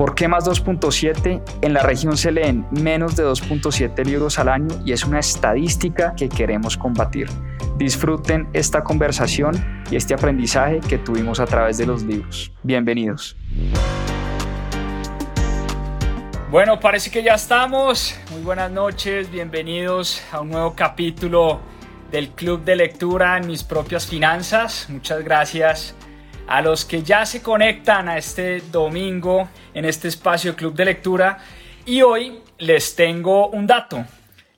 ¿Por qué más 2.7? En la región se leen menos de 2.7 libros al año y es una estadística que queremos combatir. Disfruten esta conversación y este aprendizaje que tuvimos a través de los libros. Bienvenidos. Bueno, parece que ya estamos. Muy buenas noches, bienvenidos a un nuevo capítulo del Club de Lectura en mis propias finanzas. Muchas gracias a los que ya se conectan a este domingo en este espacio Club de Lectura. Y hoy les tengo un dato.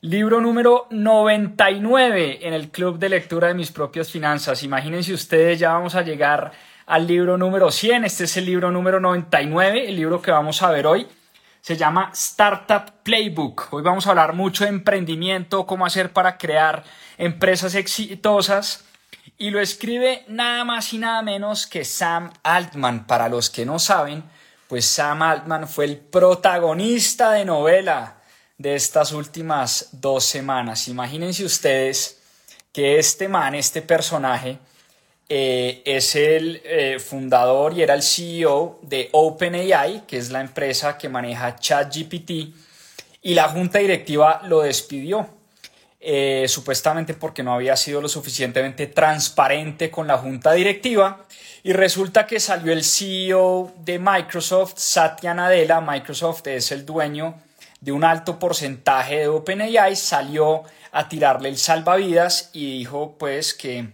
Libro número 99 en el club de lectura de mis propias finanzas. Imagínense ustedes, ya vamos a llegar al libro número 100. Este es el libro número 99, el libro que vamos a ver hoy. Se llama Startup Playbook. Hoy vamos a hablar mucho de emprendimiento, cómo hacer para crear empresas exitosas. Y lo escribe nada más y nada menos que Sam Altman. Para los que no saben, pues Sam Altman fue el protagonista de novela de estas últimas dos semanas. Imagínense ustedes que este man, este personaje, eh, es el eh, fundador y era el CEO de OpenAI, que es la empresa que maneja ChatGPT, y la junta directiva lo despidió, eh, supuestamente porque no había sido lo suficientemente transparente con la junta directiva. Y resulta que salió el CEO de Microsoft, Satya Nadella. Microsoft es el dueño de un alto porcentaje de OpenAI salió a tirarle el salvavidas y dijo pues que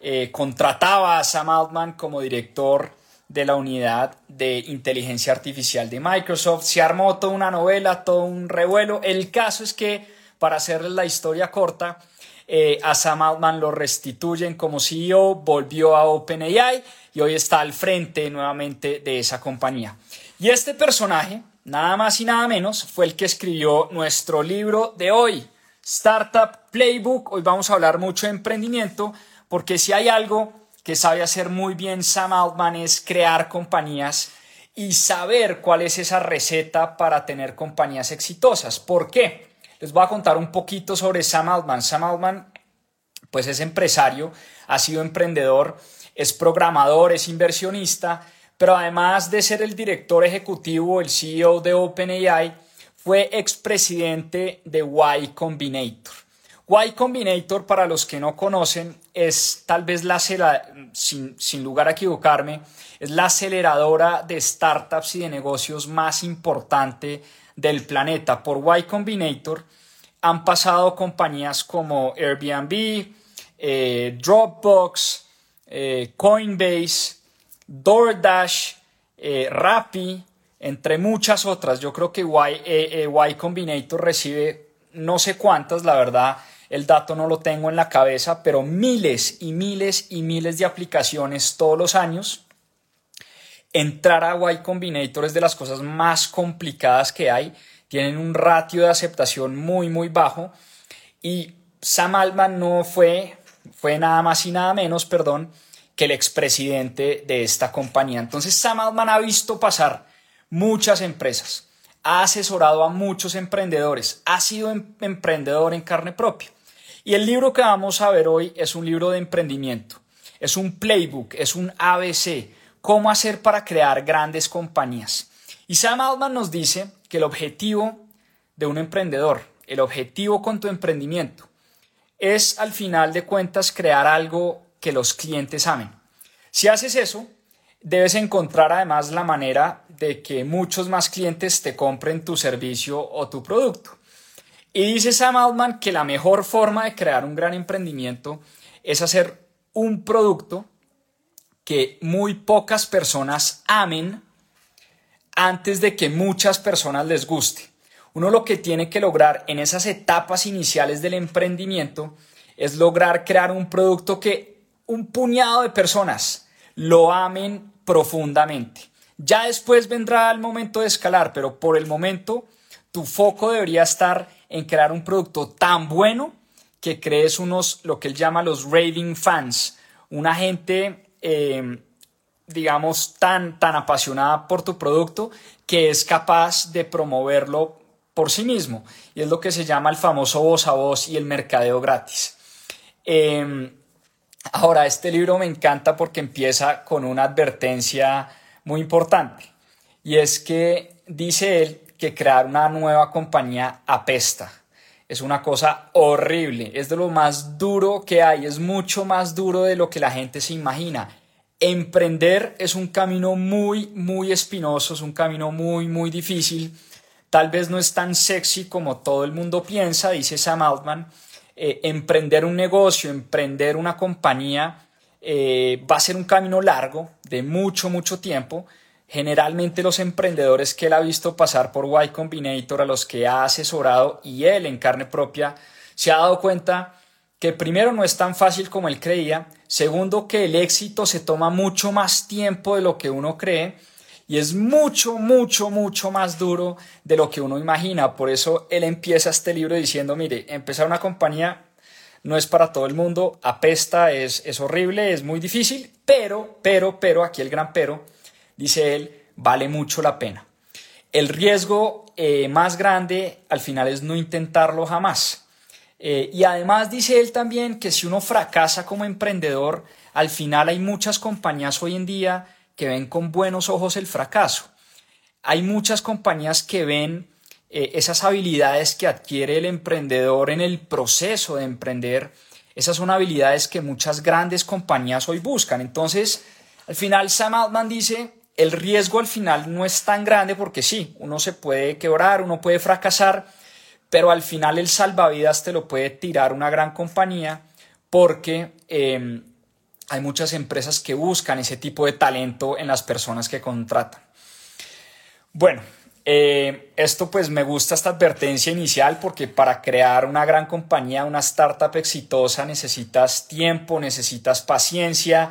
eh, contrataba a Sam Altman como director de la unidad de inteligencia artificial de Microsoft. Se armó toda una novela, todo un revuelo. El caso es que, para hacerles la historia corta, eh, a Sam Altman lo restituyen como CEO, volvió a OpenAI y hoy está al frente nuevamente de esa compañía. Y este personaje, nada más y nada menos, fue el que escribió nuestro libro de hoy, Startup Playbook. Hoy vamos a hablar mucho de emprendimiento, porque si hay algo que sabe hacer muy bien Sam Altman es crear compañías y saber cuál es esa receta para tener compañías exitosas. ¿Por qué? Les voy a contar un poquito sobre Sam Altman. Sam Altman, pues es empresario, ha sido emprendedor, es programador, es inversionista pero además de ser el director ejecutivo, el CEO de OpenAI, fue expresidente de Y Combinator. Y Combinator, para los que no conocen, es tal vez la, sin, sin lugar a equivocarme, es la aceleradora de startups y de negocios más importante del planeta. Por Y Combinator han pasado compañías como Airbnb, eh, Dropbox, eh, Coinbase, DoorDash, eh, Rappi, entre muchas otras. Yo creo que Y, y Combinator recibe no sé cuántas, la verdad, el dato no lo tengo en la cabeza, pero miles y miles y miles de aplicaciones todos los años. Entrar a Y Combinator es de las cosas más complicadas que hay. Tienen un ratio de aceptación muy, muy bajo. Y Sam Altman no fue, fue nada más y nada menos, perdón, que el expresidente de esta compañía. Entonces Sam Altman ha visto pasar muchas empresas, ha asesorado a muchos emprendedores, ha sido em-, emprendedor en carne propia. Y el libro que vamos a ver hoy es un libro de emprendimiento, es un playbook, es un ABC, cómo hacer para crear grandes compañías. Y Sam Altman nos dice que el objetivo de un emprendedor, el objetivo con tu emprendimiento, es al final de cuentas crear algo que los clientes amen. Si haces eso, debes encontrar además la manera de que muchos más clientes te compren tu servicio o tu producto. Y dice Sam Altman que la mejor forma de crear un gran emprendimiento es hacer un producto que muy pocas personas amen antes de que muchas personas les guste. Uno lo que tiene que lograr en esas etapas iniciales del emprendimiento es lograr crear un producto que un puñado de personas lo amen profundamente. Ya después vendrá el momento de escalar, pero por el momento tu foco debería estar en crear un producto tan bueno que crees unos, lo que él llama los raving fans, una gente, eh, digamos, tan, tan apasionada por tu producto que es capaz de promoverlo por sí mismo. Y es lo que se llama el famoso voz a voz y el mercadeo gratis. Em, ahora, este libro me encanta porque empieza con una advertencia muy importante. Y es que dice él que crear una nueva compañía apesta. Es una cosa horrible, es de lo más duro que hay, es mucho más duro de lo que la gente se imagina. Emprender es un camino muy, muy espinoso, es un camino muy, muy difícil Tal vez no es tan sexy como todo el mundo piensa, dice Sam Altman. Eh, emprender un negocio, emprender una compañía eh, va a ser un camino largo, de mucho, mucho tiempo. Generalmente los emprendedores que él ha visto pasar por Y Combinator, a los que ha asesorado y él en carne propia, se ha dado cuenta que primero no es tan fácil como él creía, segundo que el éxito se toma mucho más tiempo de lo que uno cree, y es mucho, mucho, mucho más duro de lo que uno imagina. Por eso él empieza este libro diciendo, mire, empezar una compañía no es para todo el mundo, apesta, es, es horrible, es muy difícil, pero, pero, pero, aquí el gran pero, dice él, vale mucho la pena. El riesgo eh, más grande al final es no intentarlo jamás. Eh, y además dice él también que si uno fracasa como emprendedor, al final hay muchas compañías hoy en día que ven con buenos ojos el fracaso. Hay muchas compañías que ven eh, esas habilidades que adquiere el emprendedor en el proceso de emprender. Esas son habilidades que muchas grandes compañías hoy buscan. Entonces, al final Sam Altman dice, el riesgo al final no es tan grande porque sí, uno se puede quebrar, uno puede fracasar, pero al final el salvavidas te lo puede tirar una gran compañía porque em, hay muchas empresas que buscan ese tipo de talento en las personas que contratan. Bueno, eh, esto pues me gusta esta advertencia inicial porque para crear una gran compañía, una startup exitosa necesitas tiempo, necesitas paciencia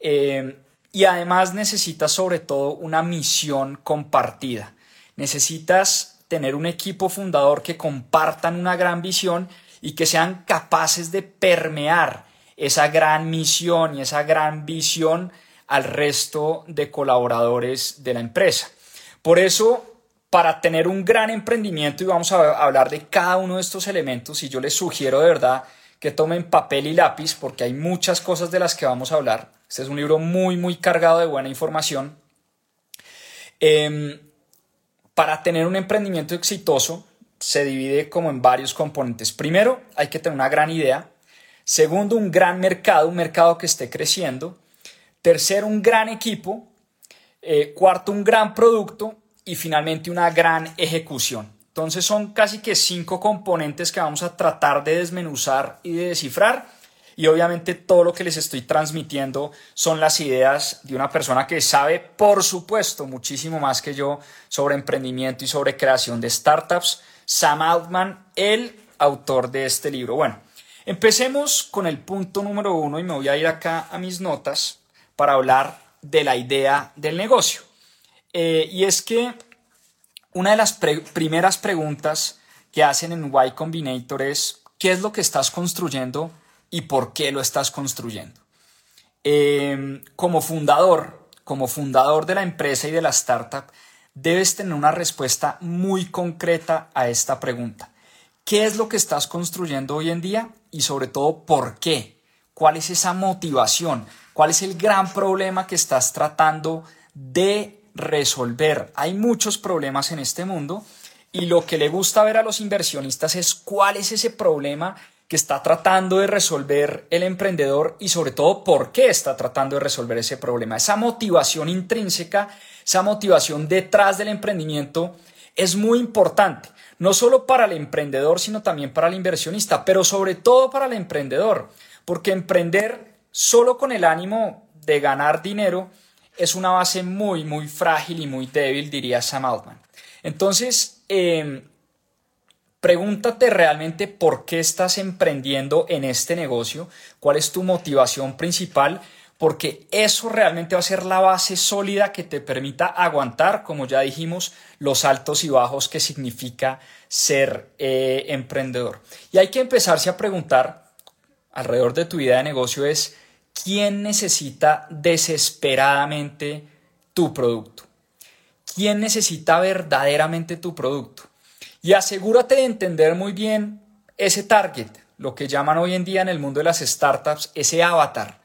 eh, y además necesitas sobre todo una misión compartida. Necesitas tener un equipo fundador que compartan una gran visión y que sean capaces de permear esa gran misión y esa gran visión al resto de colaboradores de la empresa. Por eso, para tener un gran emprendimiento, y vamos a hablar de cada uno de estos elementos, y yo les sugiero de verdad que tomen papel y lápiz, porque hay muchas cosas de las que vamos a hablar. Este es un libro muy, muy cargado de buena información. Em, para tener un emprendimiento exitoso, se divide como en varios componentes. Primero, hay que tener una gran idea. Segundo, un gran mercado, un mercado que esté creciendo. Tercero, un gran equipo. Eh, cuarto, un gran producto. Y finalmente, una gran ejecución. Entonces son casi que cinco componentes que vamos a tratar de desmenuzar y de descifrar. Y obviamente todo lo que les estoy transmitiendo son las ideas de una persona que sabe, por supuesto, muchísimo más que yo sobre emprendimiento y sobre creación de startups. Sam Altman, el autor de este libro. Bueno, Empecemos con el punto número uno y me voy a ir acá a mis notas para hablar de la idea del negocio. Eh, y es que una de las primeras preguntas que hacen en Y Combinator es ¿qué es lo que estás construyendo y por qué lo estás construyendo? Em, como fundador, como fundador de la empresa y de la startup, debes tener una respuesta muy concreta a esta pregunta. ¿Qué es lo que estás construyendo hoy en día y sobre todo por qué? ¿Cuál es esa motivación? ¿Cuál es el gran problema que estás tratando de resolver? Hay muchos problemas en este mundo y lo que le gusta ver a los inversionistas es cuál es ese problema que está tratando de resolver el emprendedor y sobre todo por qué está tratando de resolver ese problema. Esa motivación intrínseca, esa motivación detrás del emprendimiento es muy importante no solo para el emprendedor, sino también para el inversionista, pero sobre todo para el emprendedor, porque emprender solo con el ánimo de ganar dinero es una base muy, muy frágil y muy débil, diría Sam Altman. Entonces, em, pregúntate realmente por qué estás emprendiendo en este negocio, cuál es tu motivación principal, porque eso realmente va a ser la base sólida que te permita aguantar, como ya dijimos, los altos y bajos que significa ser eh, emprendedor. Y hay que empezarse a preguntar alrededor de tu idea de negocio es, ¿quién necesita desesperadamente tu producto? ¿Quién necesita verdaderamente tu producto? Y asegúrate de entender muy bien ese target, lo que llaman hoy en día en el mundo de las startups, ese avatar.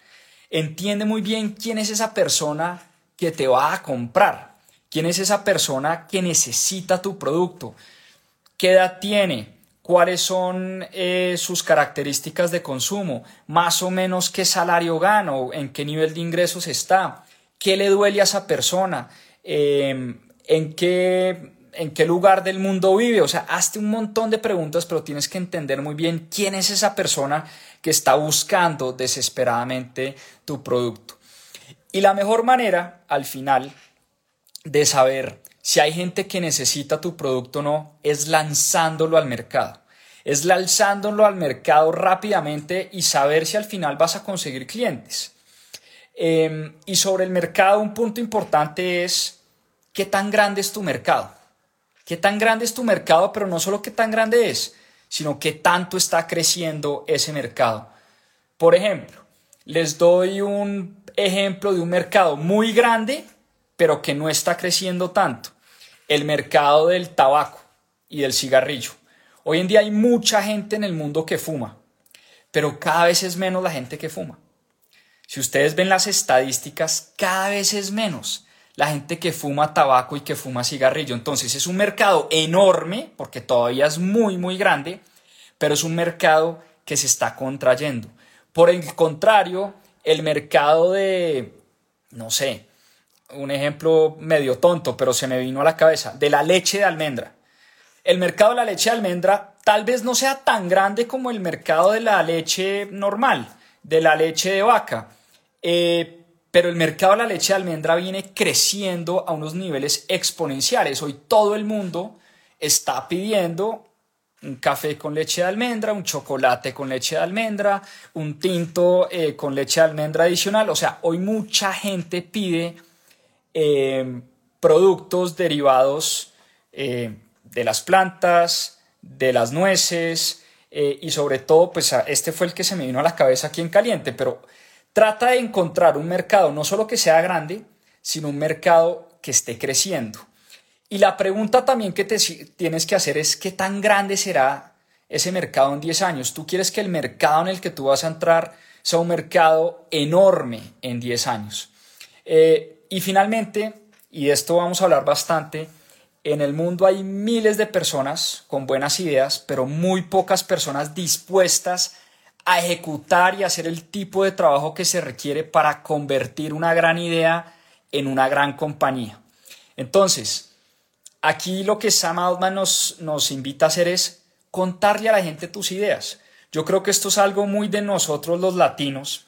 Entiende muy bien quién es esa persona que te va a comprar, quién es esa persona que necesita tu producto, qué edad tiene, cuáles son eh, sus características de consumo, más o menos qué salario gana en qué nivel de ingresos está, qué le duele a esa persona, em, en qué en qué lugar del mundo vive. O sea, hazte un montón de preguntas, pero tienes que entender muy bien quién es esa persona que está buscando desesperadamente tu producto. Y la mejor manera, al final, de saber si hay gente que necesita tu producto o no, es lanzándolo al mercado. Es lanzándolo al mercado rápidamente y saber si al final vas a conseguir clientes. Em, y sobre el mercado, un punto importante es qué tan grande es tu mercado. ¿Qué tan grande es tu mercado? Pero no solo qué tan grande es, sino qué tanto está creciendo ese mercado. Por ejemplo, les doy un ejemplo de un mercado muy grande, pero que no está creciendo tanto. El mercado del tabaco y del cigarrillo. Hoy en día hay mucha gente en el mundo que fuma, pero cada vez es menos la gente que fuma. Si ustedes ven las estadísticas, cada vez es menos la gente que fuma tabaco y que fuma cigarrillo. Entonces es un mercado enorme, porque todavía es muy, muy grande, pero es un mercado que se está contrayendo. Por el contrario, el mercado de, no sé, un ejemplo medio tonto, pero se me vino a la cabeza, de la leche de almendra. El mercado de la leche de almendra tal vez no sea tan grande como el mercado de la leche normal, de la leche de vaca. Eh, pero el mercado de la leche de almendra viene creciendo a unos niveles exponenciales. Hoy todo el mundo está pidiendo un café con leche de almendra, un chocolate con leche de almendra, un tinto eh, con leche de almendra adicional. O sea, hoy mucha gente pide eh, productos derivados eh, de las plantas, de las nueces y sobre todo, pues este fue el que se me vino a la cabeza aquí en caliente, pero Trata de encontrar un mercado no solo que sea grande, sino un mercado que esté creciendo. Y la pregunta también que te tienes que hacer es qué tan grande será ese mercado en 10 años. Tú quieres que el mercado en el que tú vas a entrar sea un mercado enorme en 10 años. Eh, y finalmente, y de esto vamos a hablar bastante, en el mundo hay miles de personas con buenas ideas, pero muy pocas personas dispuestas a ejecutar y hacer el tipo de trabajo que se requiere para convertir una gran idea en una gran compañía. Entonces, aquí lo que Sam Altman nos, nos invita a hacer es contarle a la gente tus ideas. Yo creo que esto es algo muy de nosotros los latinos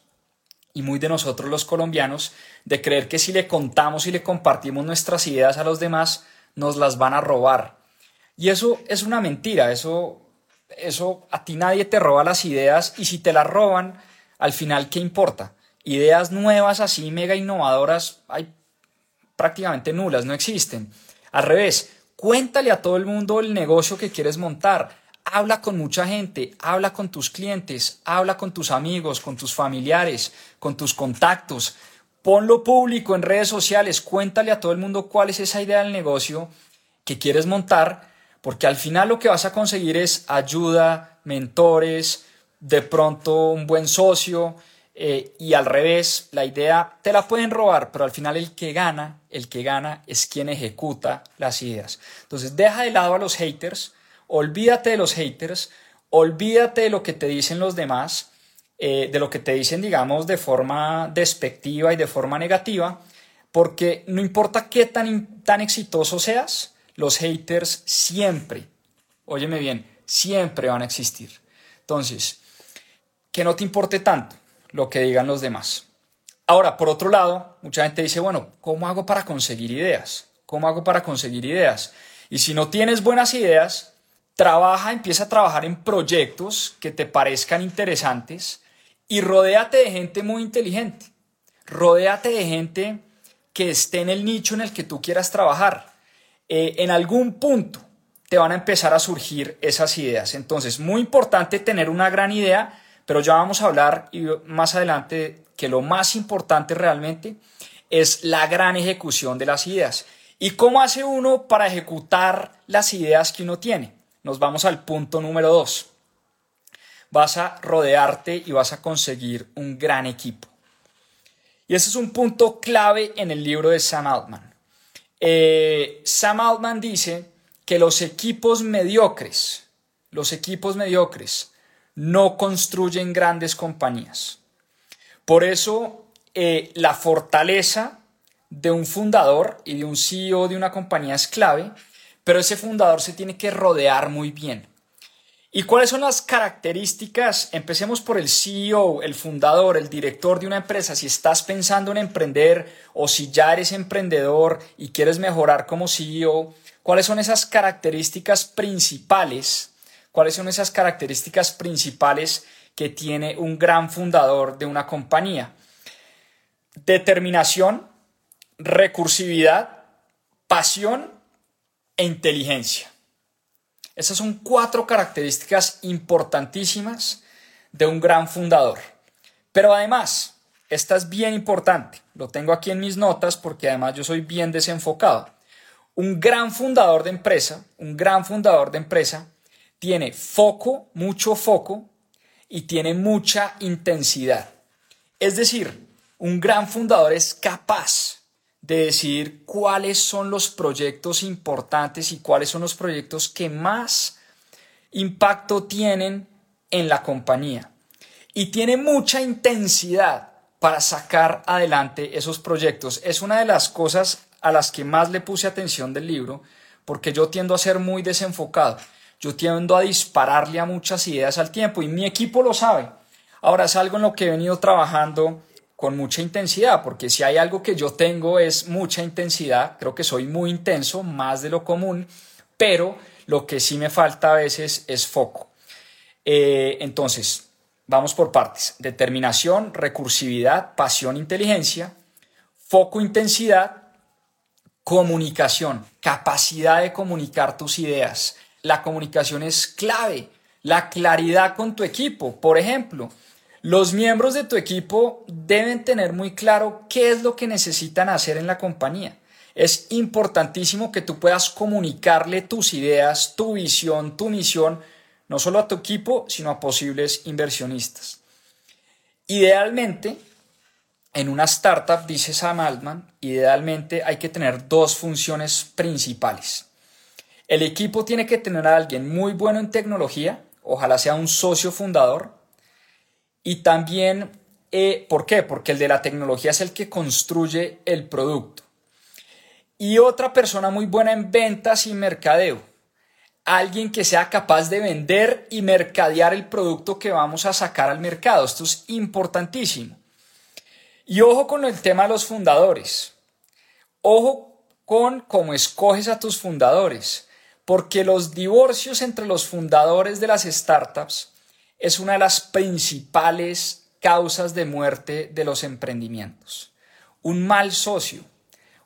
y muy de nosotros los colombianos, de creer que si le contamos y le compartimos nuestras ideas a los demás, nos las van a robar. Y eso es una mentira, eso eso a ti nadie te roba las ideas y si te las roban, al final, ¿qué importa? Ideas nuevas así, mega innovadoras, hay prácticamente nulas, no existen. Al revés, cuéntale a todo el mundo el negocio que quieres montar. Habla con mucha gente, habla con tus clientes, habla con tus amigos, con tus familiares, con tus contactos. Ponlo público en redes sociales, cuéntale a todo el mundo cuál es esa idea del negocio que quieres montar porque al final lo que vas a conseguir es ayuda, mentores, de pronto un buen socio eh, y al revés, la idea te la pueden robar, pero al final el que gana, el que gana es quien ejecuta las ideas. Entonces deja de lado a los haters, olvídate de los haters, olvídate de lo que te dicen los demás, eh, de lo que te dicen, digamos, de forma despectiva y de forma negativa, porque no importa qué tan, tan exitoso seas, los haters siempre, óyeme bien, siempre van a existir. Entonces, que no te importe tanto lo que digan los demás. Ahora, por otro lado, mucha gente dice, bueno, ¿cómo hago para conseguir ideas? ¿Cómo hago para conseguir ideas? Y si no tienes buenas ideas, trabaja, empieza a trabajar en proyectos que te parezcan interesantes y rodéate de gente muy inteligente. rodéate de gente que esté en el nicho en el que tú quieras trabajar. Eh, en algún punto te van a empezar a surgir esas ideas. Entonces, muy importante tener una gran idea, pero ya vamos a hablar más adelante que lo más importante realmente es la gran ejecución de las ideas. ¿Y cómo hace uno para ejecutar las ideas que uno tiene? Nos vamos al punto número dos. Vas a rodearte y vas a conseguir un gran equipo. Y ese es un punto clave en el libro de Sam Altman. Eh, Sam Altman dice que los equipos mediocres, los equipos mediocres, no construyen grandes compañías. Por eso, eh, la fortaleza de un fundador y de un CEO de una compañía es clave, pero ese fundador se tiene que rodear muy bien. ¿Y cuáles son las características? Empecemos por el CEO, el fundador, el director de una empresa. Si estás pensando en emprender o si ya eres emprendedor y quieres mejorar como CEO, ¿cuáles son esas características principales? ¿Cuáles son esas características principales que tiene un gran fundador de una compañía? Determinación, recursividad, pasión e inteligencia. Esas son cuatro características importantísimas de un gran fundador. Pero además, esta es bien importante, lo tengo aquí en mis notas porque además yo soy bien desenfocado. Un gran fundador de empresa, un gran fundador de empresa, tiene foco, mucho foco y tiene mucha intensidad. Es decir, un gran fundador es capaz de decidir cuáles son los proyectos importantes y cuáles son los proyectos que más impacto tienen en la compañía. Y tiene mucha intensidad para sacar adelante esos proyectos. Es una de las cosas a las que más le puse atención del libro, porque yo tiendo a ser muy desenfocado. Yo tiendo a dispararle a muchas ideas al tiempo y mi equipo lo sabe. Ahora es algo en lo que he venido trabajando con mucha intensidad, porque si hay algo que yo tengo es mucha intensidad, creo que soy muy intenso, más de lo común, pero lo que sí me falta a veces es foco. Eh, entonces, vamos por partes. Determinación, recursividad, pasión, inteligencia, foco, intensidad, comunicación, capacidad de comunicar tus ideas. La comunicación es clave, la claridad con tu equipo. Por ejemplo, los miembros de tu equipo deben tener muy claro qué es lo que necesitan hacer en la compañía. Es importantísimo que tú puedas comunicarle tus ideas, tu visión, tu misión, no solo a tu equipo, sino a posibles inversionistas. Idealmente, en una startup, dice Sam Altman, idealmente hay que tener dos funciones principales. El equipo tiene que tener a alguien muy bueno en tecnología, ojalá sea un socio fundador, y también, eh, ¿por qué? Porque el de la tecnología es el que construye el producto. Y otra persona muy buena en ventas y mercadeo. Alguien que sea capaz de vender y mercadear el producto que vamos a sacar al mercado. Esto es importantísimo. Y ojo con el tema de los fundadores. Ojo con cómo escoges a tus fundadores. Porque los divorcios entre los fundadores de las startups es una de las principales causas de muerte de los emprendimientos. Un mal socio,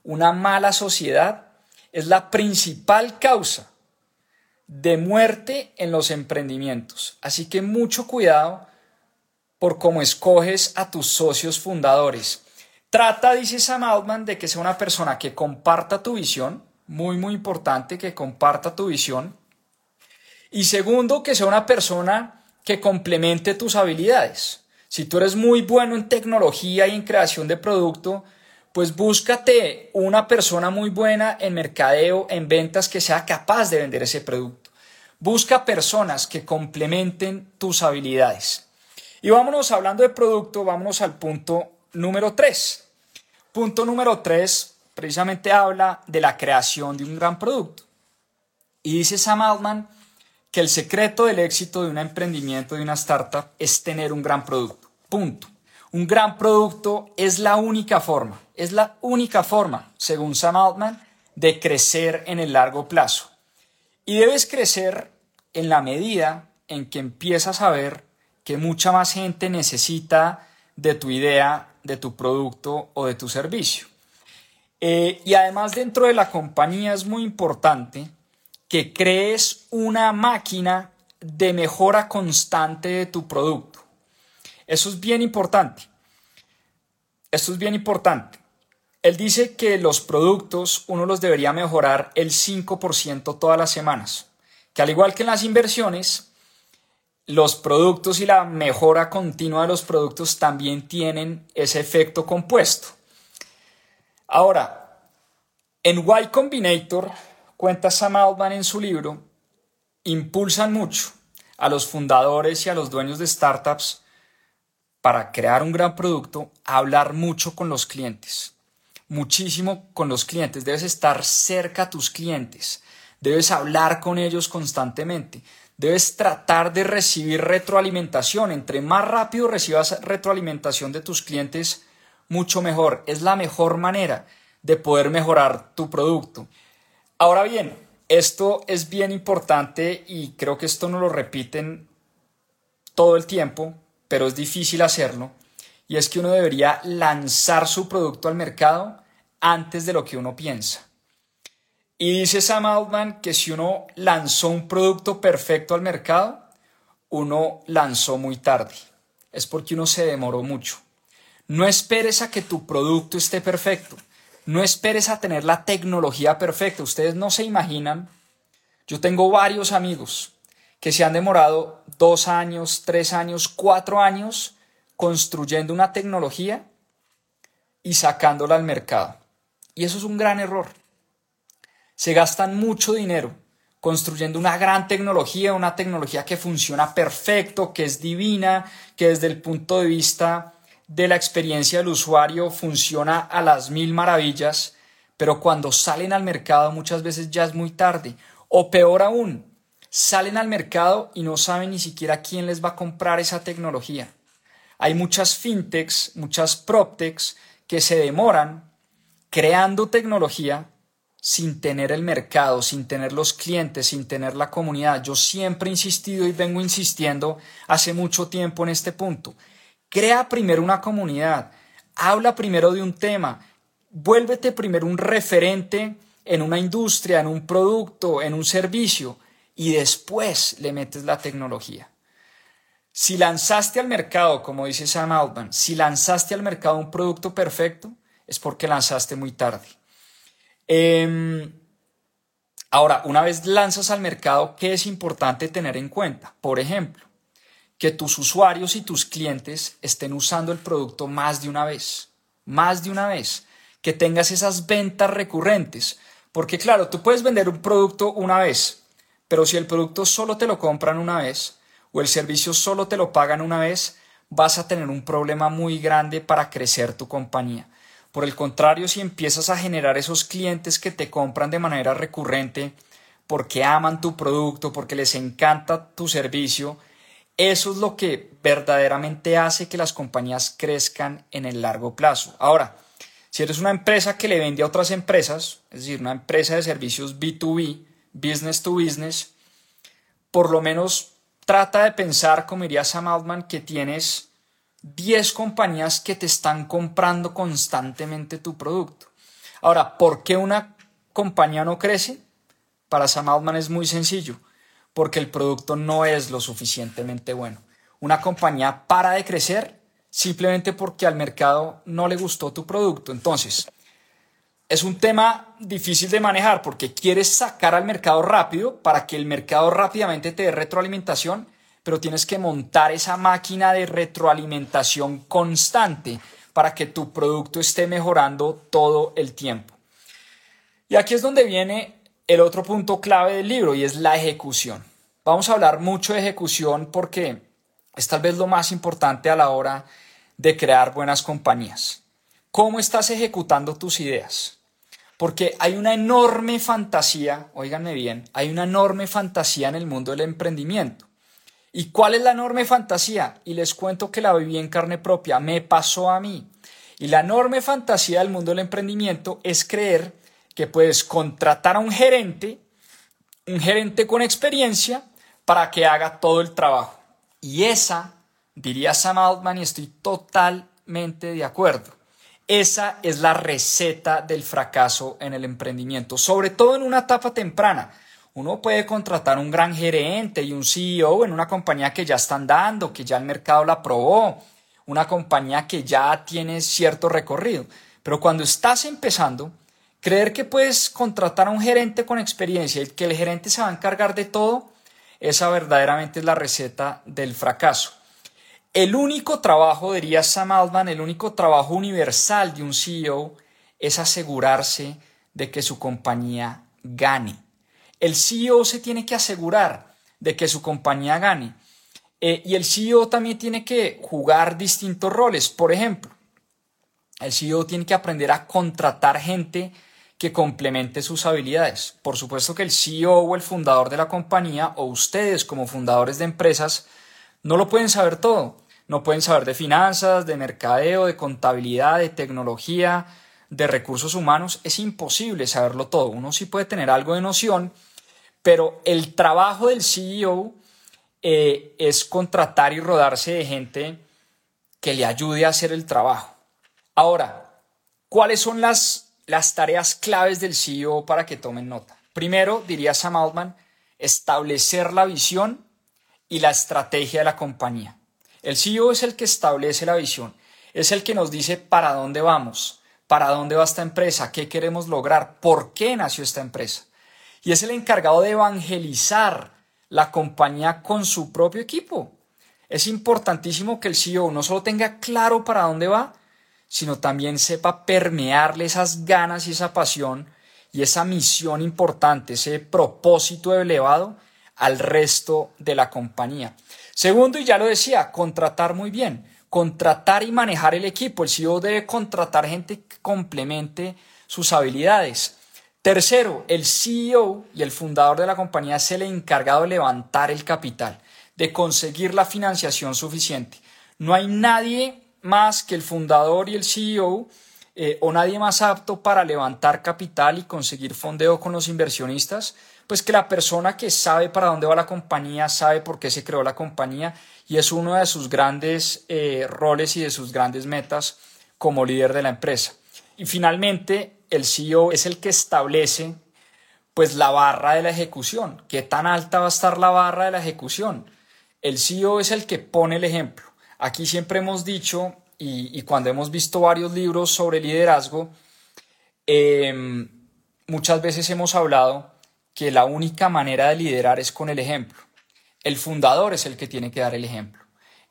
una mala sociedad es la principal causa de muerte en los emprendimientos. Así que mucho cuidado por cómo escoges a tus socios fundadores. Trata, dice Sam Altman, de que sea una persona que comparta tu visión, muy, muy importante que comparta tu visión. Y segundo, que sea una persona que complemente tus habilidades. Si tú eres muy bueno en tecnología y en creación de producto, pues búscate una persona muy buena en mercadeo, en ventas, que sea capaz de vender ese producto. Busca personas que complementen tus habilidades. Y vámonos hablando de producto, vámonos al punto número 3. Punto número 3 precisamente habla de la creación de un gran producto. Y dice Sam Altman que el secreto del éxito de un emprendimiento, de una startup, es tener un gran producto. Punto. Un gran producto es la única forma, es la única forma, según Sam Altman, de crecer en el largo plazo. Y debes crecer en la medida en que empiezas a ver que mucha más gente necesita de tu idea, de tu producto o de tu servicio. Eh, y además dentro de la compañía es muy importante que crees una máquina de mejora constante de tu producto. Eso es bien importante. Esto es bien importante. Él dice que los productos uno los debería mejorar el 5% todas las semanas. Que al igual que en las inversiones, los productos y la mejora continua de los productos también tienen ese efecto compuesto. Ahora, en Y Combinator, cuenta Sam Altman en su libro, impulsan mucho a los fundadores y a los dueños de startups para crear un gran producto, hablar mucho con los clientes, muchísimo con los clientes. Debes estar cerca a tus clientes, debes hablar con ellos constantemente, debes tratar de recibir retroalimentación. Entre más rápido recibas retroalimentación de tus clientes, mucho mejor. Es la mejor manera de poder mejorar tu producto. Ahora bien, esto es bien importante y creo que esto no lo repiten todo el tiempo, pero es difícil hacerlo. Y es que uno debería lanzar su producto al mercado antes de lo que uno piensa. Y dice Sam Altman que si uno lanzó un producto perfecto al mercado, uno lanzó muy tarde. Es porque uno se demoró mucho. No esperes a que tu producto esté perfecto. No esperes a tener la tecnología perfecta. Ustedes no se imaginan. Yo tengo varios amigos que se han demorado dos años, tres años, cuatro años construyendo una tecnología y sacándola al mercado. Y eso es un gran error. Se gastan mucho dinero construyendo una gran tecnología, una tecnología que funciona perfecto, que es divina, que desde el punto de vista de la experiencia del usuario funciona a las mil maravillas, pero cuando salen al mercado muchas veces ya es muy tarde. O peor aún, salen al mercado y no saben ni siquiera quién les va a comprar esa tecnología. Hay muchas fintechs, muchas proptechs que se demoran creando tecnología sin tener el mercado, sin tener los clientes, sin tener la comunidad. Yo siempre he insistido y vengo insistiendo hace mucho tiempo en este punto. Crea primero una comunidad, habla primero de un tema, vuélvete primero un referente en una industria, en un producto, en un servicio y después le metes la tecnología. Si lanzaste al mercado, como dice Sam Altman, si lanzaste al mercado un producto perfecto, es porque lanzaste muy tarde. Em, ahora, una vez lanzas al mercado, ¿qué es importante tener en cuenta? Por ejemplo, que tus usuarios y tus clientes estén usando el producto más de una vez, más de una vez, que tengas esas ventas recurrentes, porque claro, tú puedes vender un producto una vez, pero si el producto solo te lo compran una vez o el servicio solo te lo pagan una vez, vas a tener un problema muy grande para crecer tu compañía. Por el contrario, si empiezas a generar esos clientes que te compran de manera recurrente porque aman tu producto, porque les encanta tu servicio, eso es lo que verdaderamente hace que las compañías crezcan en el largo plazo. Ahora, si eres una empresa que le vende a otras empresas, es decir, una empresa de servicios B2B, business to business, por lo menos trata de pensar, como diría Sam Altman, que tienes 10 compañías que te están comprando constantemente tu producto. Ahora, ¿por qué una compañía no crece? Para Sam Altman es muy sencillo porque el producto no es lo suficientemente bueno. Una compañía para de crecer simplemente porque al mercado no le gustó tu producto. Entonces, es un tema difícil de manejar porque quieres sacar al mercado rápido para que el mercado rápidamente te dé retroalimentación, pero tienes que montar esa máquina de retroalimentación constante para que tu producto esté mejorando todo el tiempo. Y aquí es donde viene el otro punto clave del libro y es la ejecución. Vamos a hablar mucho de ejecución porque es tal vez lo más importante a la hora de crear buenas compañías. ¿Cómo estás ejecutando tus ideas? Porque hay una enorme fantasía, oíganme bien, hay una enorme fantasía en el mundo del emprendimiento. ¿Y cuál es la enorme fantasía? Y les cuento que la viví en carne propia, me pasó a mí. Y la enorme fantasía del mundo del emprendimiento es creer que puedes contratar a un gerente, un gerente con experiencia, para que haga todo el trabajo. Y esa, diría Sam Altman, y estoy totalmente de acuerdo. Esa es la receta del fracaso en el emprendimiento, sobre todo en una etapa temprana. Uno puede contratar un gran gerente y un CEO en una compañía que ya están dando, que ya el mercado la aprobó, una compañía que ya tiene cierto recorrido. Pero cuando estás empezando, creer que puedes contratar a un gerente con experiencia y que el gerente se va a encargar de todo, esa verdaderamente es la receta del fracaso. El único trabajo, diría Sam Altman, el único trabajo universal de un CEO es asegurarse de que su compañía gane. El CEO se tiene que asegurar de que su compañía gane. Eh, y el CEO también tiene que jugar distintos roles. Por ejemplo, el CEO tiene que aprender a contratar gente que complemente sus habilidades. Por supuesto que el CEO o el fundador de la compañía o ustedes como fundadores de empresas no lo pueden saber todo. No pueden saber de finanzas, de mercadeo, de contabilidad, de tecnología, de recursos humanos. Es imposible saberlo todo. Uno sí puede tener algo de noción, pero el trabajo del CEO eh, es contratar y rodarse de gente que le ayude a hacer el trabajo. Ahora, ¿cuáles son las, las tareas claves del CEO para que tomen nota? Primero, diría Sam Altman, establecer la visión y la estrategia de la compañía. El CEO es el que establece la visión, es el que nos dice para dónde vamos, para dónde va esta empresa, qué queremos lograr, por qué nació esta empresa y es el encargado de evangelizar la compañía con su propio equipo. Es importantísimo que el CEO no solo tenga claro para dónde va, sino también sepa permearle esas ganas y esa pasión y esa misión importante, ese propósito elevado al resto de la compañía. Segundo, y ya lo decía, contratar muy bien, contratar y manejar el equipo. El CEO debe contratar gente que complemente sus habilidades. Tercero, el CEO y el fundador de la compañía es el encargado de levantar el capital, de conseguir la financiación suficiente. No hay nadie más que el fundador y el CEO eh, o nadie más apto para levantar capital y conseguir fondeo con los inversionistas, pues que la persona que sabe para dónde va la compañía, sabe por qué se creó la compañía y es uno de sus grandes eh, roles y de sus grandes metas como líder de la empresa. Y finalmente, el CEO es el que establece pues la barra de la ejecución. ¿Qué tan alta va a estar la barra de la ejecución? El CEO es el que pone el ejemplo. Aquí siempre hemos dicho, y, cuando hemos visto varios libros sobre liderazgo, em, muchas veces hemos hablado que la única manera de liderar es con el ejemplo. El fundador es el que tiene que dar el ejemplo.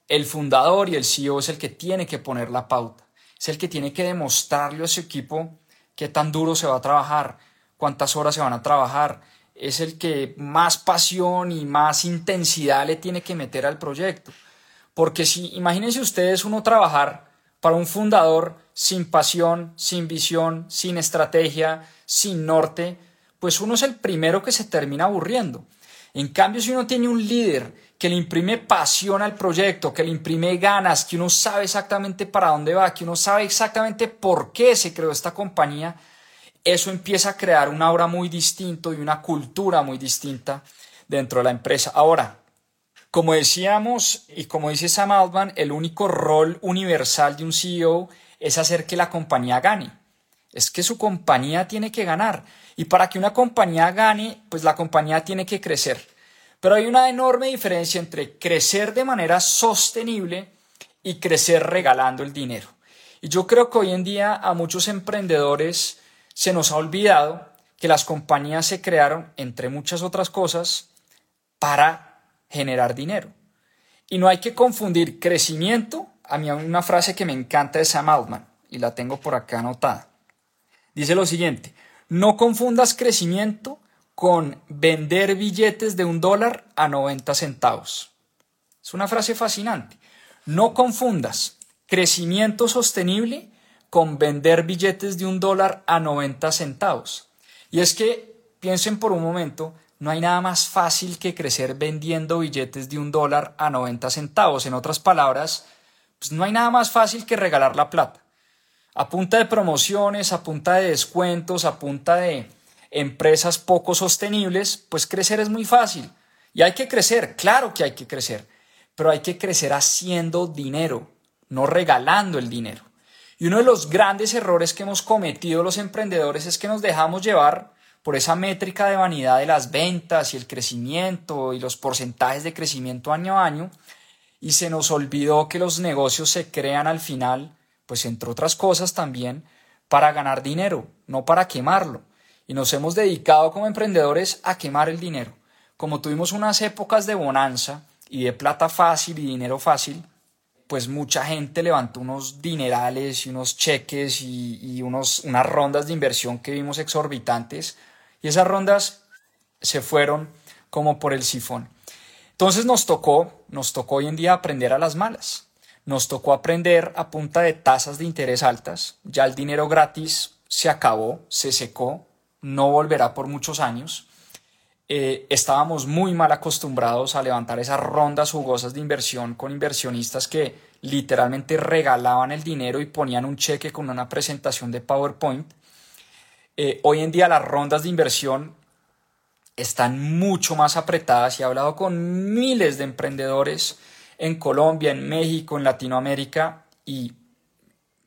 El fundador y el CEO es el que tiene que poner la pauta. Es el que tiene que demostrarle a su equipo qué tan duro se va a trabajar, cuántas horas se van a trabajar. Es el que más pasión y más intensidad le tiene que meter al proyecto. Porque si, imagínense ustedes uno trabajar para un fundador sin pasión, sin visión, sin estrategia, sin norte, pues uno es el primero que se termina aburriendo. En cambio, si uno tiene un líder que le imprime pasión al proyecto, que le imprime ganas, que uno sabe exactamente para dónde va, que uno sabe exactamente por qué se creó esta compañía, eso empieza a crear una obra muy distinta y una cultura muy distinta dentro de la empresa. Ahora, como decíamos y como dice Sam Altman, el único rol universal de un CEO es hacer que la compañía gane. Es que su compañía tiene que ganar. Y para que una compañía gane, pues la compañía tiene que crecer. Pero hay una enorme diferencia entre crecer de manera sostenible y crecer regalando el dinero. Y yo creo que hoy en día a muchos emprendedores se nos ha olvidado que las compañías se crearon, entre muchas otras cosas, para generar dinero. Y no hay que confundir crecimiento, a mí hay una frase que me encanta de Sam Altman, y la tengo por acá anotada. Dice lo siguiente, no confundas crecimiento con vender billetes de un dólar a 90 centavos. Es una frase fascinante. No confundas crecimiento sostenible con vender billetes de un dólar a 90 centavos. Y es que, piensen por un momento, no hay nada más fácil que crecer vendiendo billetes de un dólar a 90 centavos. En otras palabras, pues no hay nada más fácil que regalar la plata. A punta de promociones, a punta de descuentos, a punta de empresas poco sostenibles, pues crecer es muy fácil. Y hay que crecer, claro que hay que crecer, pero hay que crecer haciendo dinero, no regalando el dinero. Y uno de los grandes errores que hemos cometido los emprendedores es que nos dejamos llevar por esa métrica de vanidad de las ventas y el crecimiento y los porcentajes de crecimiento año a año y se nos olvidó que los negocios se crean al final, pues entre otras cosas también, para ganar dinero, no para quemarlo. Y nos hemos dedicado como emprendedores a quemar el dinero. Como tuvimos unas épocas de bonanza y de plata fácil y dinero fácil, pues mucha gente levantó unos dinerales y unos cheques y, unos, unas rondas de inversión que vimos exorbitantes y esas rondas se fueron como por el sifón. Entonces nos tocó, nos tocó hoy en día aprender a las malas. Nos tocó aprender a punta de tasas de interés altas. Ya el dinero gratis se acabó, se secó, no volverá por muchos años. Eh, estábamos muy mal acostumbrados a levantar esas rondas jugosas de inversión con inversionistas que literalmente regalaban el dinero y ponían un cheque con una presentación de PowerPoint. Eh, hoy en día las rondas de inversión están mucho más apretadas y he hablado con miles de emprendedores en Colombia, en México, en Latinoamérica y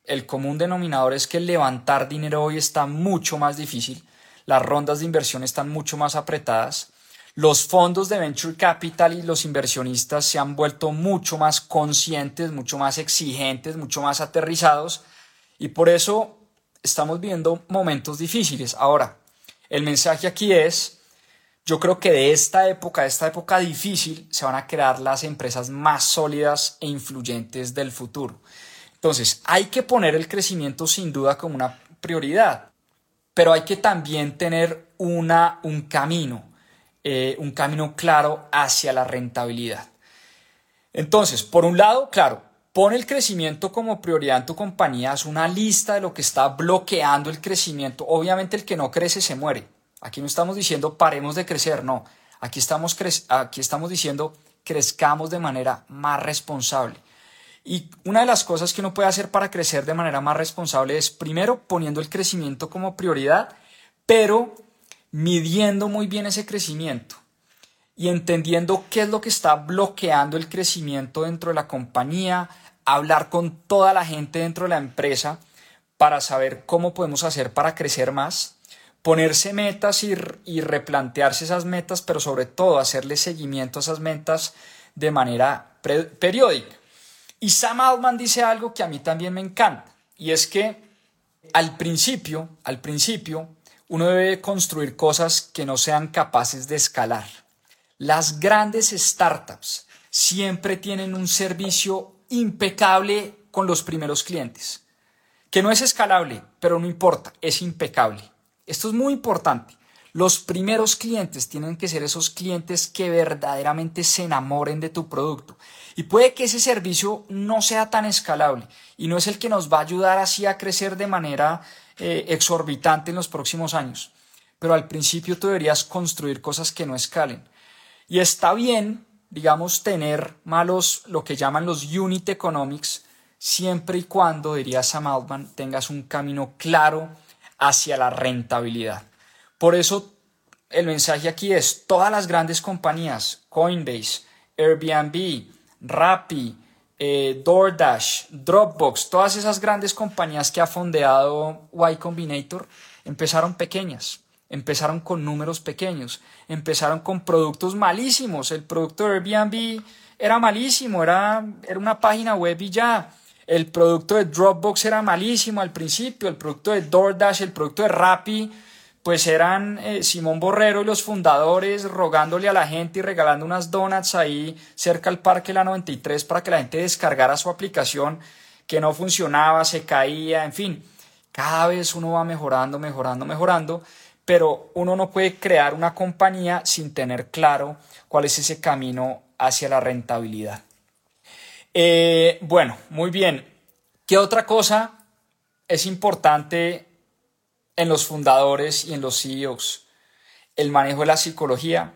el común denominador es que levantar dinero hoy está mucho más difícil, las rondas de inversión están mucho más apretadas, los fondos de venture capital y los inversionistas se han vuelto mucho más conscientes, mucho más exigentes, mucho más aterrizados y por eso estamos viendo momentos difíciles. Ahora, el mensaje aquí es, yo creo que de esta época, de esta época difícil, se van a crear las empresas más sólidas e influyentes del futuro. Entonces, hay que poner el crecimiento sin duda como una prioridad, pero hay que también tener una, un camino, eh, un camino claro hacia la rentabilidad. Entonces, por un lado, claro, Pon el crecimiento como prioridad en tu compañía, haz una lista de lo que está bloqueando el crecimiento. Obviamente el que no crece se muere. Aquí no estamos diciendo paremos de crecer, no. Aquí estamos, aquí estamos diciendo crezcamos de manera más responsable. Y una de las cosas que uno puede hacer para crecer de manera más responsable es primero poniendo el crecimiento como prioridad, pero midiendo muy bien ese crecimiento y entendiendo qué es lo que está bloqueando el crecimiento dentro de la compañía, hablar con toda la gente dentro de la empresa para saber cómo podemos hacer para crecer más, ponerse metas y, replantearse esas metas, pero sobre todo hacerle seguimiento a esas metas de manera periódica. Y Sam Altman dice algo que a mí también me encanta, y es que al principio, al principio, uno debe construir cosas que no sean capaces de escalar. Las grandes startups siempre tienen un servicio impecable con los primeros clientes, que no es escalable, pero no importa, es impecable. Esto es muy importante. Los primeros clientes tienen que ser esos clientes que verdaderamente se enamoren de tu producto. Y puede que ese servicio no sea tan escalable y no es el que nos va a ayudar así a crecer de manera eh, exorbitante en los próximos años. Pero al principio tú deberías construir cosas que no escalen. Y está bien digamos, tener malos, lo que llaman los unit economics, siempre y cuando, diría Sam Altman, tengas un camino claro hacia la rentabilidad. Por eso el mensaje aquí es, todas las grandes compañías, Coinbase, Airbnb, Rappi, eh, DoorDash, Dropbox, todas esas grandes compañías que ha fondeado Y Combinator, empezaron pequeñas empezaron con números pequeños, empezaron con productos malísimos. El producto de Airbnb era malísimo, era, era una página web y ya. El producto de Dropbox era malísimo al principio, el producto de DoorDash, el producto de Rappi, pues eran eh, Simón Borrero y los fundadores rogándole a la gente y regalando unas donuts ahí cerca al Parque La 93 para que la gente descargara su aplicación que no funcionaba, se caía, en fin. Cada vez uno va mejorando, mejorando, mejorando pero uno no puede crear una compañía sin tener claro cuál es ese camino hacia la rentabilidad. Eh, bueno, muy bien. ¿Qué otra cosa es importante en los fundadores y en los CEOs? El manejo de la psicología,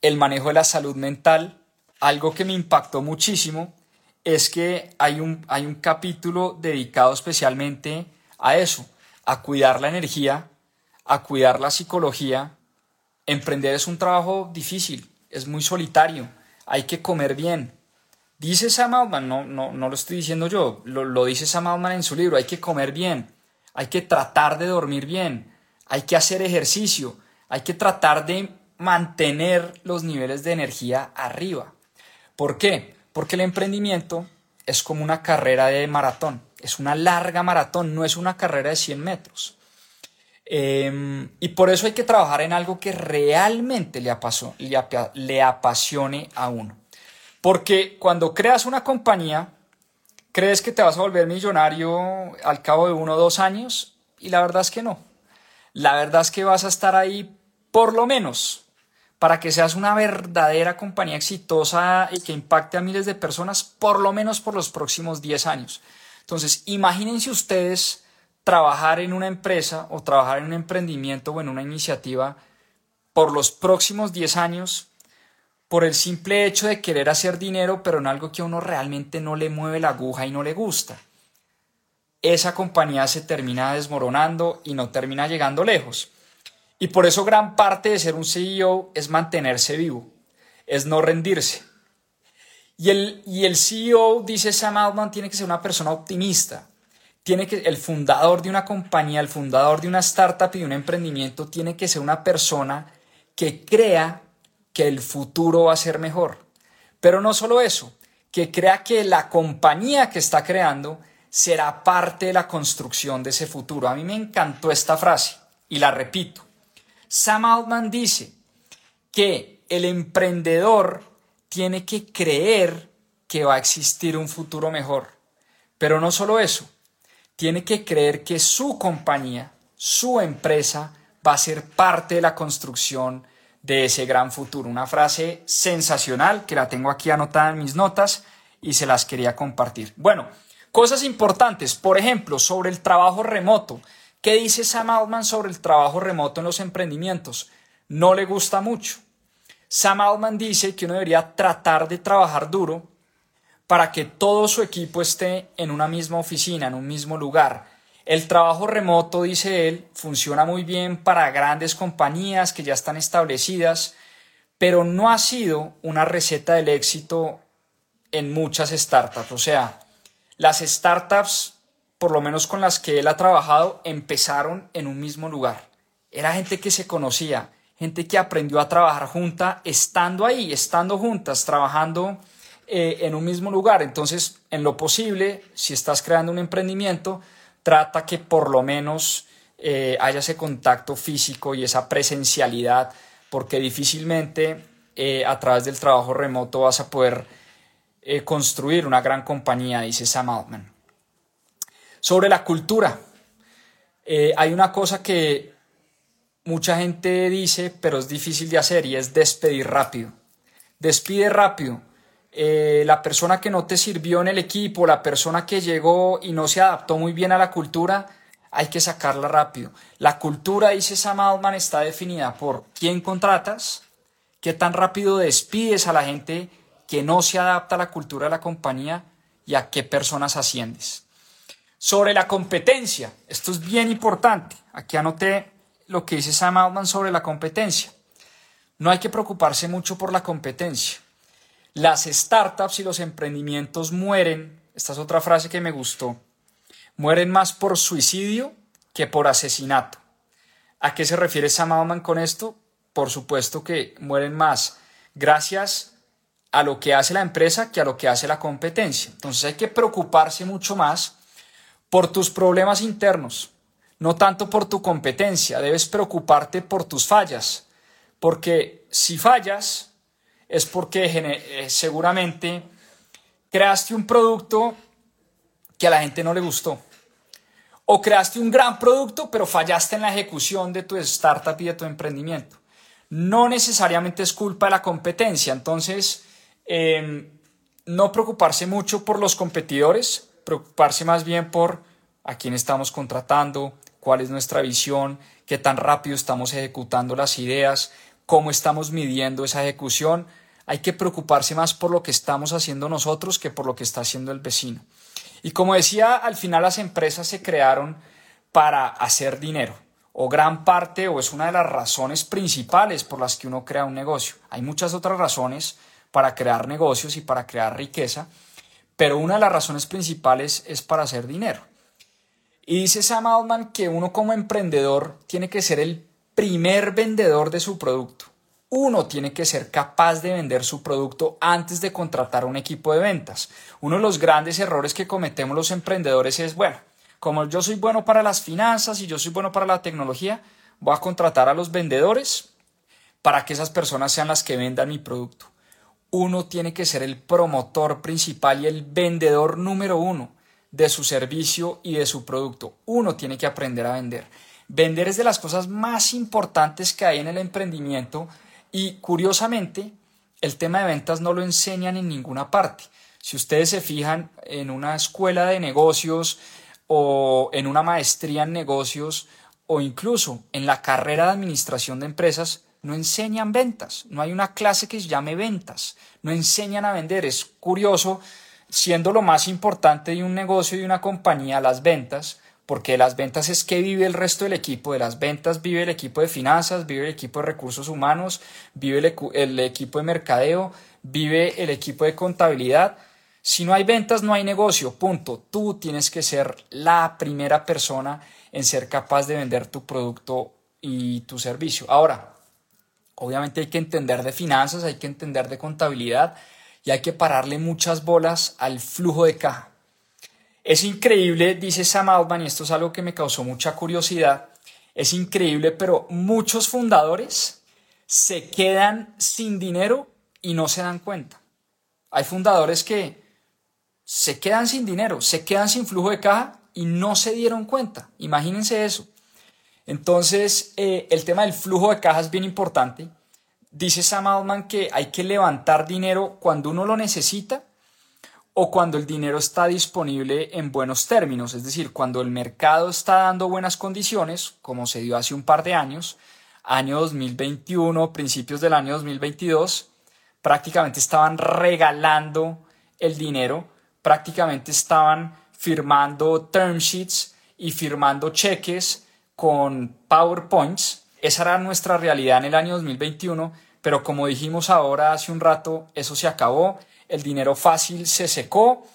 el manejo de la salud mental. Algo que me impactó muchísimo es que hay un, hay un capítulo dedicado especialmente a eso, a cuidar la energía a cuidar la psicología, emprender es un trabajo difícil, es muy solitario, hay que comer bien, Dice Sam Altman, no, no, no lo estoy diciendo yo, lo, dice Sam Altman en su libro, hay que comer bien, hay que tratar de dormir bien, hay que hacer ejercicio, hay que tratar de mantener los niveles de energía arriba. ¿Por qué? Porque el emprendimiento es como una carrera de maratón, es una larga maratón, no es una carrera de 100 metros. Em, y por eso hay que trabajar en algo que realmente le, le apasione a uno. Porque cuando creas una compañía, crees que te vas a volver millonario al cabo de uno o dos años y la verdad es que no. La verdad es que vas a estar ahí por lo menos para que seas una verdadera compañía exitosa y que impacte a miles de personas, por lo menos por los próximos 10 años. Entonces, imagínense ustedes trabajar en una empresa o trabajar en un emprendimiento o en una iniciativa por los próximos 10 años por el simple hecho de querer hacer dinero, pero en algo que a uno realmente no le mueve la aguja y no le gusta. Esa compañía se termina desmoronando y no termina llegando lejos. Y por eso gran parte de ser un CEO es mantenerse vivo, es no rendirse. Y el, y el CEO, dice Sam Altman, tiene que ser una persona optimista. Tiene que, el fundador de una compañía, el fundador de una startup y de un emprendimiento tiene que ser una persona que crea que el futuro va a ser mejor. Pero no solo eso, que crea que la compañía que está creando será parte de la construcción de ese futuro. A mí me encantó esta frase y la repito. Sam Altman dice que el emprendedor tiene que creer que va a existir un futuro mejor. Pero no solo eso, tiene que creer que su compañía, su empresa, va a ser parte de la construcción de ese gran futuro. Una frase sensacional que la tengo aquí anotada en mis notas y se las quería compartir. Bueno, cosas importantes, por ejemplo, sobre el trabajo remoto. ¿Qué dice Sam Altman sobre el trabajo remoto en los emprendimientos? No le gusta mucho. Sam Altman dice que uno debería tratar de trabajar duro para que todo su equipo esté en una misma oficina, en un mismo lugar. El trabajo remoto, dice él, funciona muy bien para grandes compañías que ya están establecidas, pero no ha sido una receta del éxito en muchas startups. O sea, las startups por lo menos con las que él ha trabajado, empezaron en un mismo lugar. Era gente que se conocía, gente que aprendió a trabajar junta, estando ahí, estando juntas, trabajando eh, en un mismo lugar. Entonces, en lo posible, si estás creando un emprendimiento, trata que por lo menos eh, haya ese contacto físico y esa presencialidad, porque difícilmente eh, a través del trabajo remoto vas a poder construir una gran compañía, dice Sam Altman. Sobre la cultura, hay una cosa que mucha gente dice, pero es difícil de hacer y es despedir rápido. Despide rápido. Eh, la persona que no te sirvió en el equipo, la persona que llegó y no se adaptó muy bien a la cultura, hay que sacarla rápido. La cultura, dice Sam Altman, está definida por quién contratas, qué tan rápido despides a la gente que no se adapta a la cultura de la compañía y a qué personas asciendes. Sobre la competencia, esto es bien importante. Aquí anoté lo que dice Sam Altman sobre la competencia. No hay que preocuparse mucho por la competencia. Las startups y los emprendimientos mueren, esta es otra frase que me gustó, mueren más por suicidio que por asesinato. ¿A qué se refiere Sam Altman con esto? Por supuesto que mueren más gracias a lo que hace la empresa que a lo que hace la competencia. Entonces hay que preocuparse mucho más por tus problemas internos, no tanto por tu competencia. Debes preocuparte por tus fallas, porque si fallas es porque eh, seguramente creaste un producto que a la gente no le gustó. O creaste un gran producto, pero fallaste en la ejecución de tu startup y de tu emprendimiento. No necesariamente es culpa de la competencia. Entonces, em, no preocuparse mucho por los competidores, preocuparse más bien por a quién estamos contratando, cuál es nuestra visión, qué tan rápido estamos ejecutando las ideas, cómo estamos midiendo esa ejecución. Hay que preocuparse más por lo que estamos haciendo nosotros que por lo que está haciendo el vecino. Y como decía, al final las empresas se crearon para hacer dinero, o gran parte, o es una de las razones principales por las que uno crea un negocio. Hay muchas otras razones para crear negocios y para crear riqueza, pero una de las razones principales es para hacer dinero. Y dice Sam Altman que uno como emprendedor tiene que ser el primer vendedor de su producto. Uno tiene que ser capaz de vender su producto antes de contratar un equipo de ventas. Uno de los grandes errores que cometemos los emprendedores es, bueno, como yo soy bueno para las finanzas y yo soy bueno para la tecnología, voy a contratar a los vendedores para que esas personas sean las que vendan mi producto. Uno tiene que ser el promotor principal y el vendedor número uno de su servicio y de su producto. Uno tiene que aprender a vender. Vender es de las cosas más importantes que hay en el emprendimiento y curiosamente el tema de ventas no lo enseñan en ninguna parte. Si ustedes se fijan en una escuela de negocios o en una maestría en negocios o incluso en la carrera de administración de empresas, no enseñan ventas, no hay una clase que se llame ventas, no enseñan a vender. Es curioso, siendo lo más importante de un negocio y una compañía las ventas, porque de las ventas es que vive el resto del equipo, de las ventas vive el equipo de finanzas, vive el equipo de recursos humanos, vive el, el equipo de mercadeo, vive el equipo de contabilidad. Si no hay ventas, no hay negocio, punto. Tú tienes que ser la primera persona en ser capaz de vender tu producto y tu servicio. Ahora, obviamente hay que entender de finanzas, hay que entender de contabilidad y hay que pararle muchas bolas al flujo de caja. Es increíble, dice Sam Altman, y esto es algo que me causó mucha curiosidad, es increíble, pero muchos fundadores se quedan sin dinero y no se dan cuenta. Hay fundadores que se quedan sin dinero, se quedan sin flujo de caja y no se dieron cuenta. Imagínense eso. Entonces, eh, el tema del flujo de caja es bien importante. Dice Sam Altman que hay que levantar dinero cuando uno lo necesita o cuando el dinero está disponible en buenos términos, es decir, cuando el mercado está dando buenas condiciones, como se dio hace un par de años, año 2021, principios del año 2022, prácticamente estaban regalando el dinero prácticamente estaban firmando term sheets y firmando cheques con PowerPoints. Esa era nuestra realidad en el año 2021, pero como dijimos ahora hace un rato, eso se acabó, el dinero fácil se secó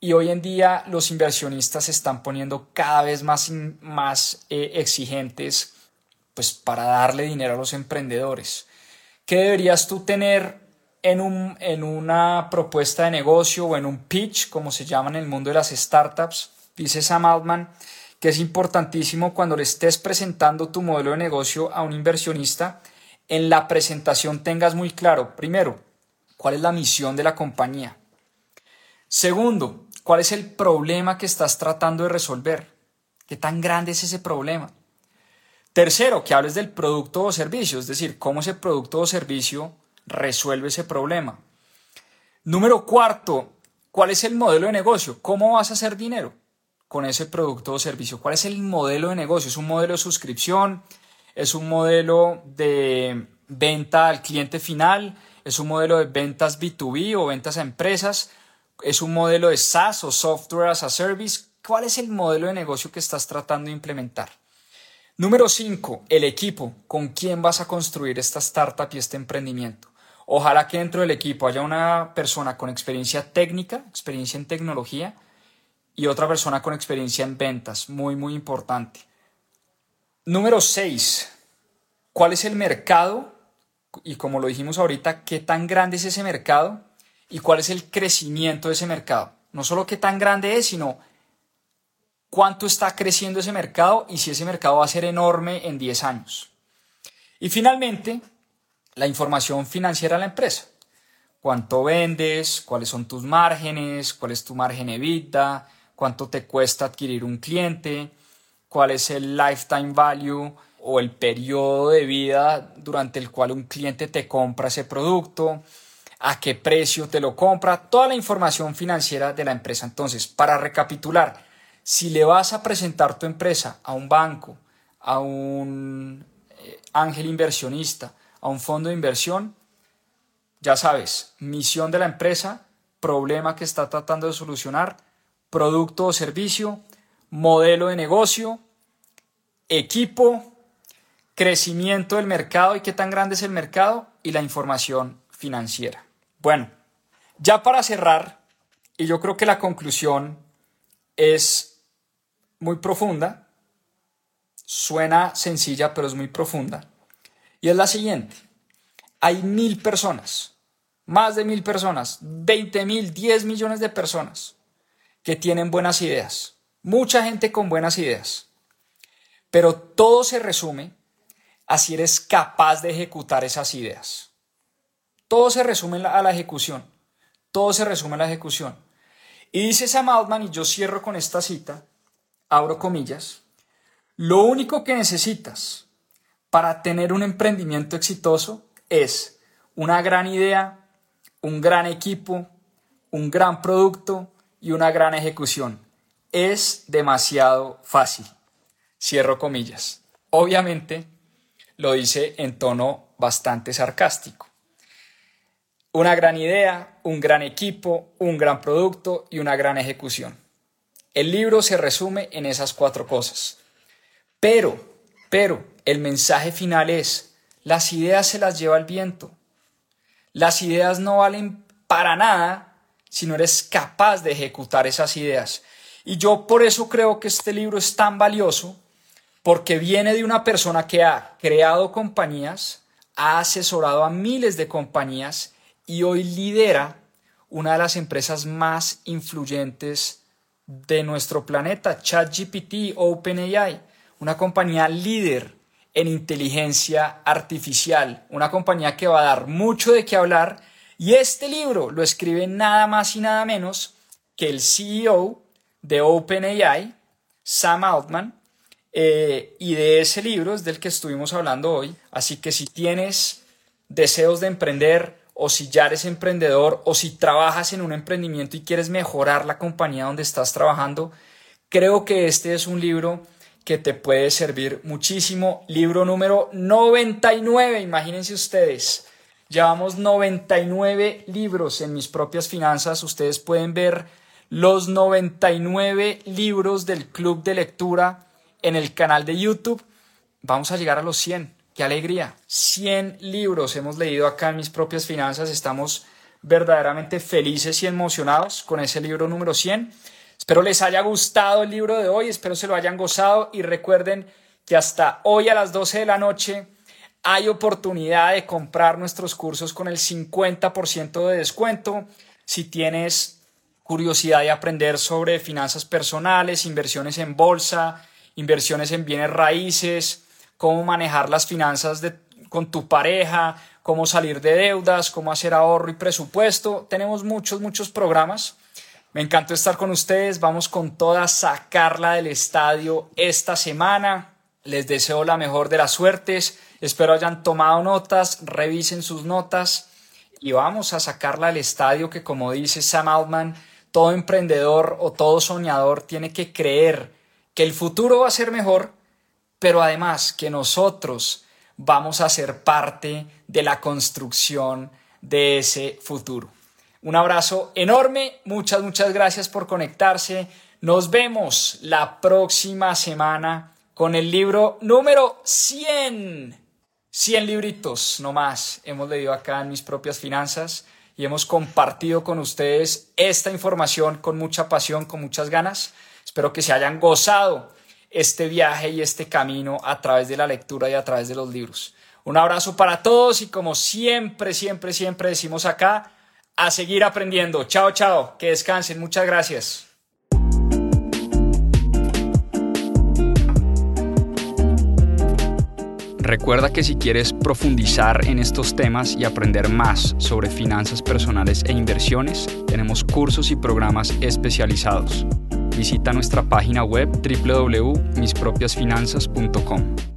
y hoy en día los inversionistas se están poniendo cada vez más, más eh, exigentes pues, para darle dinero a los emprendedores. ¿Qué deberías tú tener en, un, en una propuesta de negocio o en un pitch, como se llama en el mundo de las startups, dice Sam Altman, que es importantísimo cuando le estés presentando tu modelo de negocio a un inversionista, en la presentación tengas muy claro, primero, cuál es la misión de la compañía. Segundo, cuál es el problema que estás tratando de resolver. ¿Qué tan grande es ese problema? Tercero, que hables del producto o servicio, es decir, cómo ese producto o servicio resuelve ese problema. Número cuarto, ¿cuál es el modelo de negocio? ¿Cómo vas a hacer dinero con ese producto o servicio? ¿Cuál es el modelo de negocio? ¿Es un modelo de suscripción? ¿Es un modelo de venta al cliente final? ¿Es un modelo de ventas B2B o ventas a empresas? ¿Es un modelo de SaaS o Software as a Service? ¿Cuál es el modelo de negocio que estás tratando de implementar? Número 5. El equipo. ¿Con quién vas a construir esta startup y este emprendimiento? Ojalá que dentro del equipo haya una persona con experiencia técnica, experiencia en tecnología y otra persona con experiencia en ventas. Muy, muy importante. Número 6. ¿Cuál es el mercado? Y como lo dijimos ahorita, ¿qué tan grande es ese mercado? ¿Y cuál es el crecimiento de ese mercado? No solo qué tan grande es, sino cuánto está creciendo ese mercado y si ese mercado va a ser enorme en 10 años. Y finalmente, la información financiera de la empresa. Cuánto vendes, cuáles son tus márgenes, cuál es tu margen EBITDA, cuánto te cuesta adquirir un cliente, cuál es el lifetime value o el periodo de vida durante el cual un cliente te compra ese producto, a qué precio te lo compra, toda la información financiera de la empresa. Entonces, para recapitular, si le vas a presentar tu empresa a un banco, a un eh, ángel inversionista, a un fondo de inversión, ya sabes, misión de la empresa, problema que está tratando de solucionar, producto o servicio, modelo de negocio, equipo, crecimiento del mercado y qué tan grande es el mercado y la información financiera. Bueno, ya para cerrar, y yo creo que la conclusión es muy profunda, suena sencilla, pero es muy profunda, y es la siguiente. Hay mil personas, más de mil personas, 20 mil, 10 millones de personas que tienen buenas ideas, mucha gente con buenas ideas, pero todo se resume a si eres capaz de ejecutar esas ideas. Todo se resume a la ejecución. Todo se resume a la ejecución. Y dice Sam Altman, y yo cierro con esta cita, abro comillas, lo único que necesitas para tener un emprendimiento exitoso es una gran idea, un gran equipo, un gran producto y una gran ejecución. Es demasiado fácil. Cierro comillas. Obviamente lo dice en tono bastante sarcástico. Una gran idea, un gran equipo, un gran producto y una gran ejecución. El libro se resume en esas cuatro cosas. Pero, pero, el mensaje final es, las ideas se las lleva el viento. Las ideas no valen para nada si no eres capaz de ejecutar esas ideas. Y yo por eso creo que este libro es tan valioso, porque viene de una persona que ha creado compañías, ha asesorado a miles de compañías y hoy lidera una de las empresas más influyentes de nuestro planeta, ChatGPT, OpenAI, una compañía líder en inteligencia artificial, una compañía que va a dar mucho de qué hablar y este libro lo escribe nada más y nada menos que el CEO de OpenAI, Sam Altman, eh, y de ese libro es del que estuvimos hablando hoy. Así que si tienes deseos de emprender o si ya eres emprendedor o si trabajas en un emprendimiento y quieres mejorar la compañía donde estás trabajando, creo que este es un libro que te puede servir muchísimo. Libro número 99, imagínense ustedes. Llevamos 99 libros en mis propias finanzas. Ustedes pueden ver los 99 libros del club de lectura en el canal de YouTube. Vamos a llegar a los 100. ¡Qué alegría! 100 libros hemos leído acá en mis propias finanzas. Estamos verdaderamente felices y emocionados con ese libro número 100. Espero les haya gustado el libro de hoy, espero se lo hayan gozado y recuerden que hasta hoy a las 12 de la noche hay oportunidad de comprar nuestros cursos con el 50% de descuento. Si tienes curiosidad de aprender sobre finanzas personales, inversiones en bolsa, inversiones en bienes raíces, cómo manejar las finanzas con tu pareja, cómo salir de deudas, cómo hacer ahorro y presupuesto. Tenemos muchos, muchos programas. Me encantó estar con ustedes. Vamos con toda sacarla del estadio esta semana. Les deseo la mejor de las suertes. Espero hayan tomado notas, revisen sus notas y vamos a sacarla del estadio que como dice Sam Altman, todo emprendedor o todo soñador tiene que creer que el futuro va a ser mejor, pero además que nosotros vamos a ser parte de la construcción de ese futuro. Un abrazo enorme, muchas, muchas gracias por conectarse. Nos vemos la próxima semana con el libro número 100. 100 libritos, no más, hemos leído acá en mis propias finanzas y hemos compartido con ustedes esta información con mucha pasión, con muchas ganas. Espero que se hayan gozado este viaje y este camino a través de la lectura y a través de los libros. Un abrazo para todos y como siempre, siempre, siempre decimos acá, a seguir aprendiendo. Chao, chao, que descansen. Muchas gracias. Recuerda que si quieres profundizar en estos temas y aprender más sobre finanzas personales e inversiones, tenemos cursos y programas especializados visita nuestra página web www.mispropiasfinanzas.com.